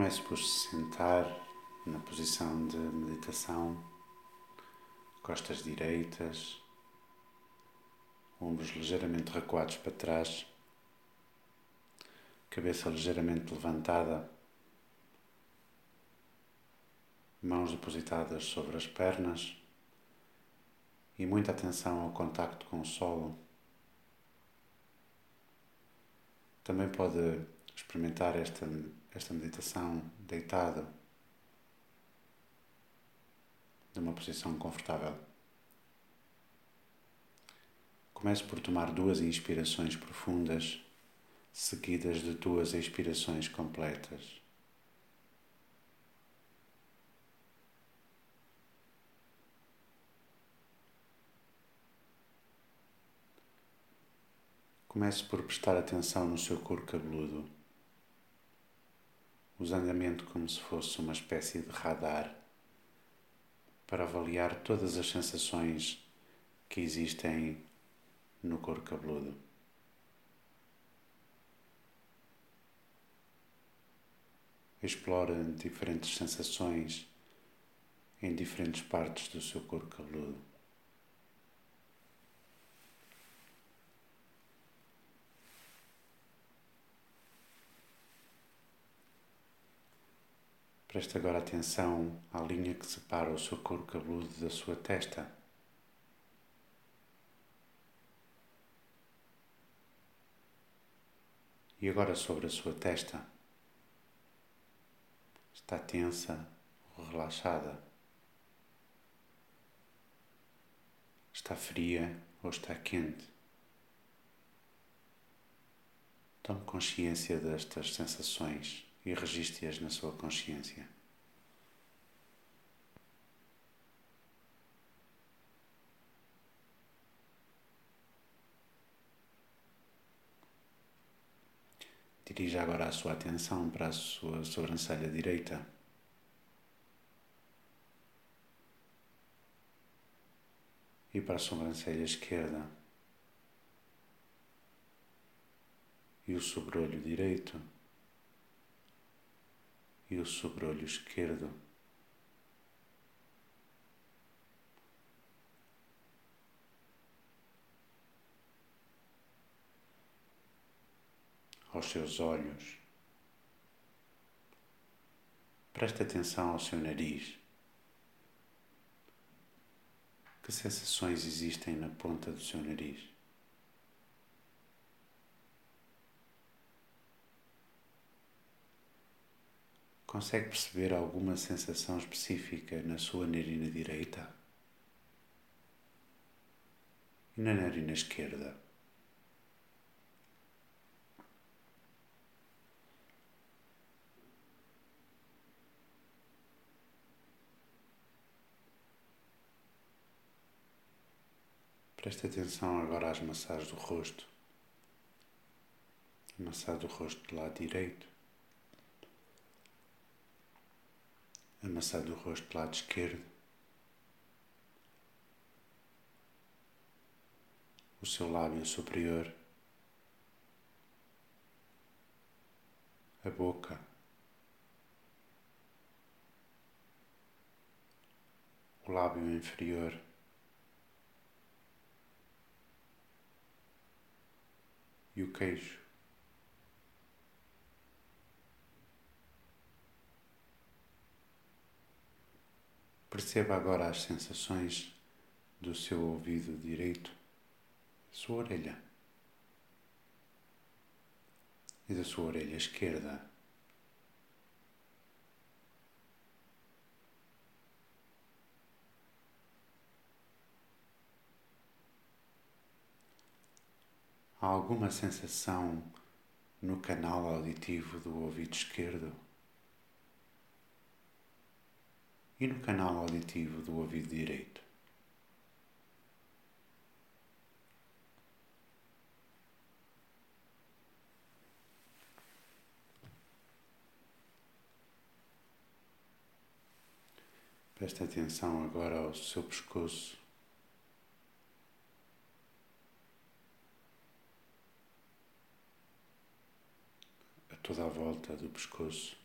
Comece por se sentar na posição de meditação, costas direitas, ombros ligeiramente recuados para trás, cabeça ligeiramente levantada, mãos depositadas sobre as pernas e muita atenção ao contacto com o solo. Também pode experimentar esta, esta meditação deitado, numa posição confortável. Comece por tomar duas inspirações profundas, seguidas de duas expirações completas. Comece por prestar atenção no seu couro cabeludo, usando a mente como se fosse uma espécie de radar para avaliar todas as sensações que existem no couro cabeludo. Explora diferentes sensações em diferentes partes do seu couro cabeludo. Preste agora atenção à linha que separa o seu couro cabeludo da sua testa. E agora sobre a sua testa. Está tensa ou relaxada? Está fria ou está quente? Tome consciência destas sensações e registre-as na sua consciência. Dirija agora a sua atenção para a sua sobrancelha direita. E para a sobrancelha esquerda. E o sobrolho direito e o sobrolho esquerdo. Aos seus olhos. Preste atenção ao seu nariz. Que sensações existem na ponta do seu nariz? Consegue perceber alguma sensação específica na sua narina direita? E na narina esquerda? Preste atenção agora às massagens do rosto. A massagem do rosto do lado direito. Amassado o rosto do lado esquerdo, o seu lábio superior, a boca, o lábio inferior. E o queixo. Perceba agora as sensações do seu ouvido direito, sua orelha e da sua orelha esquerda. Há alguma sensação no canal auditivo do ouvido esquerdo? E no canal auditivo do ouvido direito. Preste atenção agora ao seu pescoço. A toda a volta do pescoço.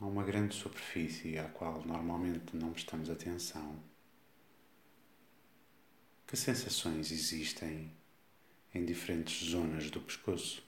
Há uma grande superfície à qual normalmente não prestamos atenção. Que sensações existem em diferentes zonas do pescoço?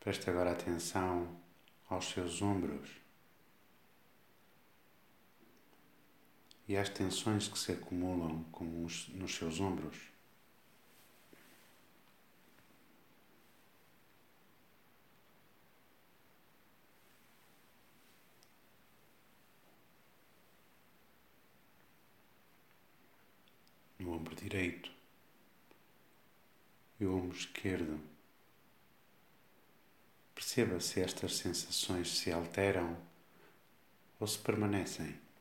Preste agora atenção aos seus ombros. E às tensões que se acumulam nos seus ombros. No ombro direito e o ombro esquerdo. Perceba se estas sensações se alteram ou se permanecem.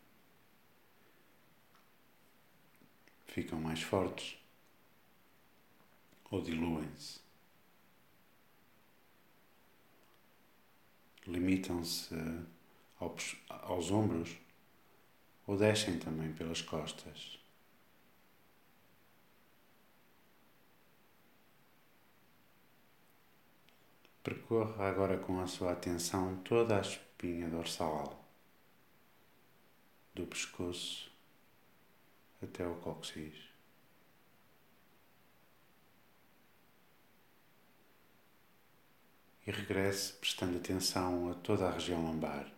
Ficam mais fortes ou diluem-se. Limitam-se aos, ombros ou descem também pelas costas. Percorra agora com a sua atenção toda a espinha dorsal do pescoço até ao cóccix. E regresse prestando atenção a toda a região lombar.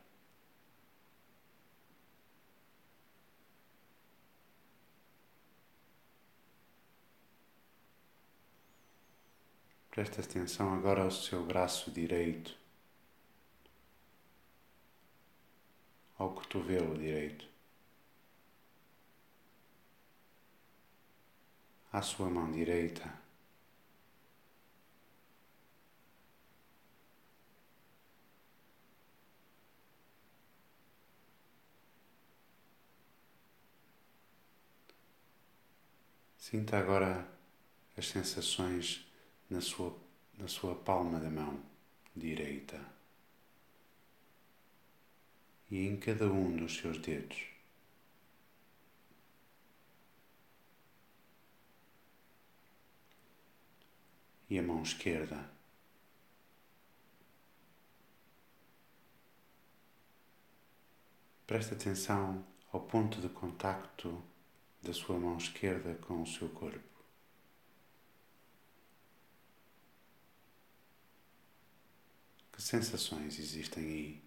Preste atenção agora ao seu braço direito, ao cotovelo direito. À sua mão direita. Sinta agora as sensações na sua, na sua palma da mão direita e em cada um dos seus dedos. E a mão esquerda. Preste atenção ao ponto de contacto da sua mão esquerda com o seu corpo. Que sensações existem aí?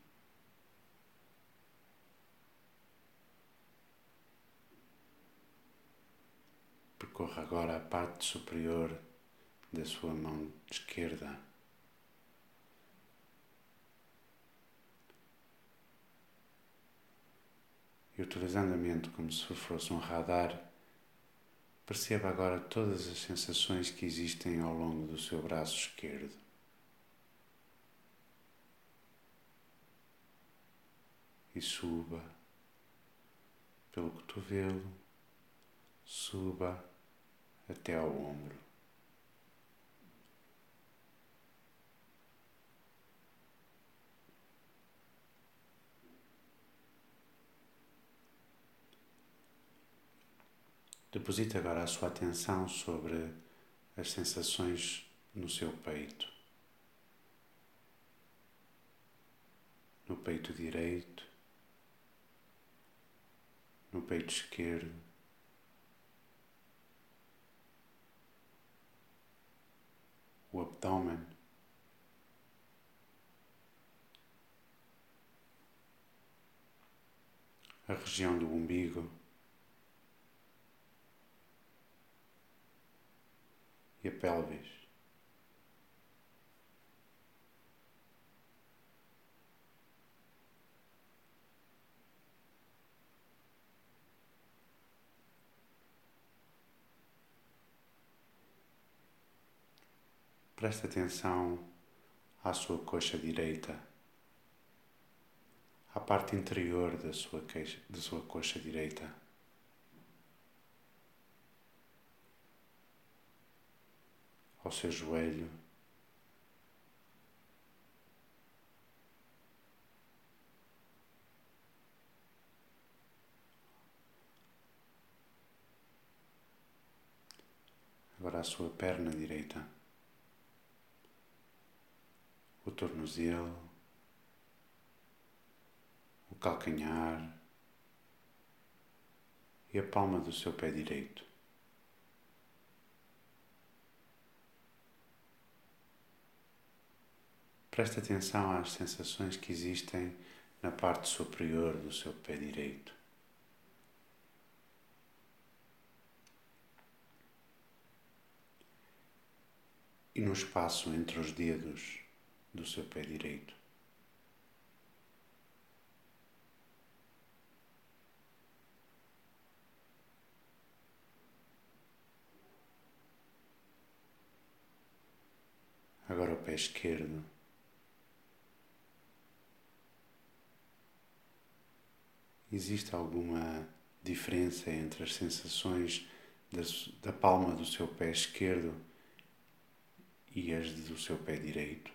Percorra agora a parte superior da sua mão esquerda. E utilizando a mente como se fosse um radar, perceba agora todas as sensações que existem ao longo do seu braço esquerdo. E suba pelo cotovelo, suba até ao ombro. Deposite agora a sua atenção sobre as sensações no seu peito. No peito direito, no peito esquerdo, o abdômen, a região do umbigo. E a pelvis. Preste atenção à sua coxa direita, à parte interior da sua, queixa, da sua coxa direita. ao seu joelho. Agora a sua perna direita, o tornozelo, o calcanhar e a palma do seu pé direito. Preste atenção às sensações que existem na parte superior do seu pé direito. E no espaço entre os dedos do seu pé direito. Agora o pé esquerdo. Existe alguma diferença entre as sensações da, da palma do seu pé esquerdo e as do seu pé direito?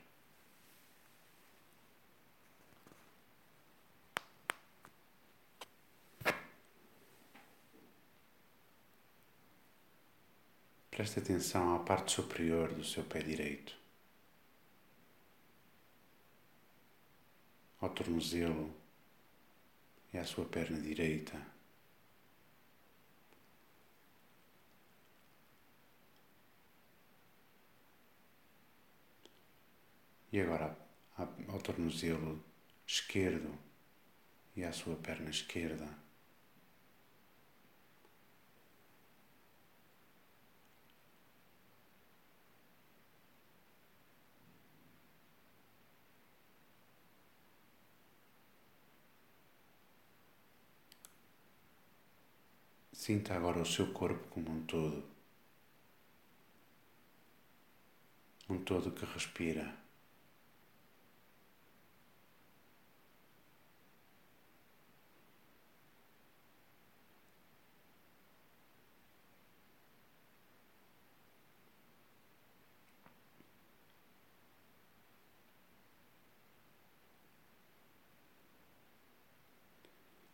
Preste atenção à parte superior do seu pé direito, ao tornozelo e à sua perna direita. E agora ao tornozelo esquerdo e à sua perna esquerda. Sinta agora o seu corpo como um todo. Um todo que respira.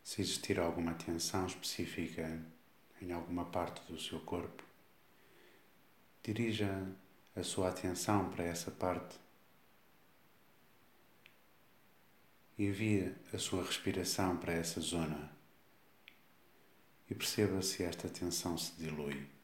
Se existir alguma tensão específica em alguma parte do seu corpo, dirija a sua atenção para essa parte. Envie a sua respiração para essa zona e perceba se esta tensão se dilui.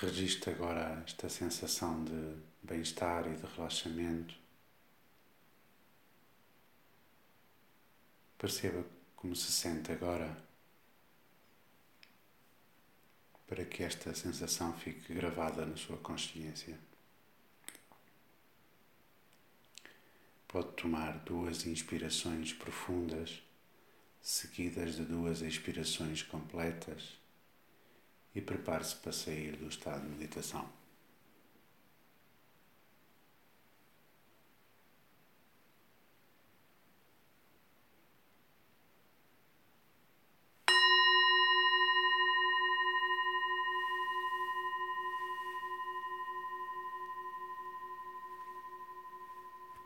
Registre agora esta sensação de bem-estar e de relaxamento. Perceba como se sente agora, para que esta sensação fique gravada na sua consciência. Pode tomar duas inspirações profundas, seguidas de duas expirações completas e prepare-se para sair do estado de meditação.